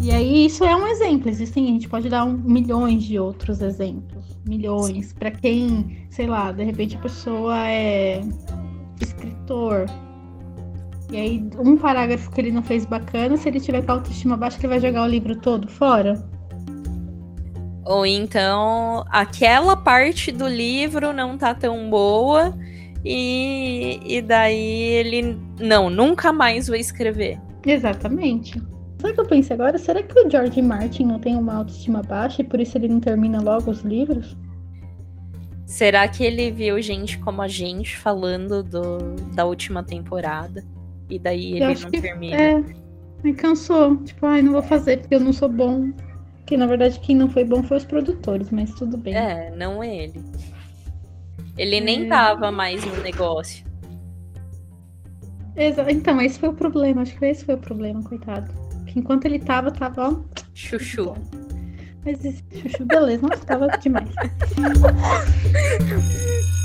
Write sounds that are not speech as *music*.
E aí, isso é um exemplo. Existem, a gente pode dar um, milhões de outros exemplos. Milhões. Para quem, sei lá, de repente a pessoa é escritor. E aí, um parágrafo que ele não fez bacana, se ele tiver com a autoestima baixa, ele vai jogar o livro todo fora. Ou então, aquela parte do livro não tá tão boa e, e daí ele. Não, nunca mais vou escrever. Exatamente. Sabe o que eu pensei agora? Será que o George Martin não tem uma autoestima baixa e por isso ele não termina logo os livros? Será que ele viu gente como a gente falando do, da última temporada? E daí ele não termina? É, me cansou. Tipo, ai, não vou fazer porque eu não sou bom. Que na verdade quem não foi bom foi os produtores, mas tudo bem. É, não ele. Ele é... nem tava mais no negócio. Então, esse foi o problema. Acho que esse foi o problema, coitado. Que enquanto ele tava, tava, ó. Chuchu. Mas esse chuchu, beleza. Nossa, tava demais. *laughs*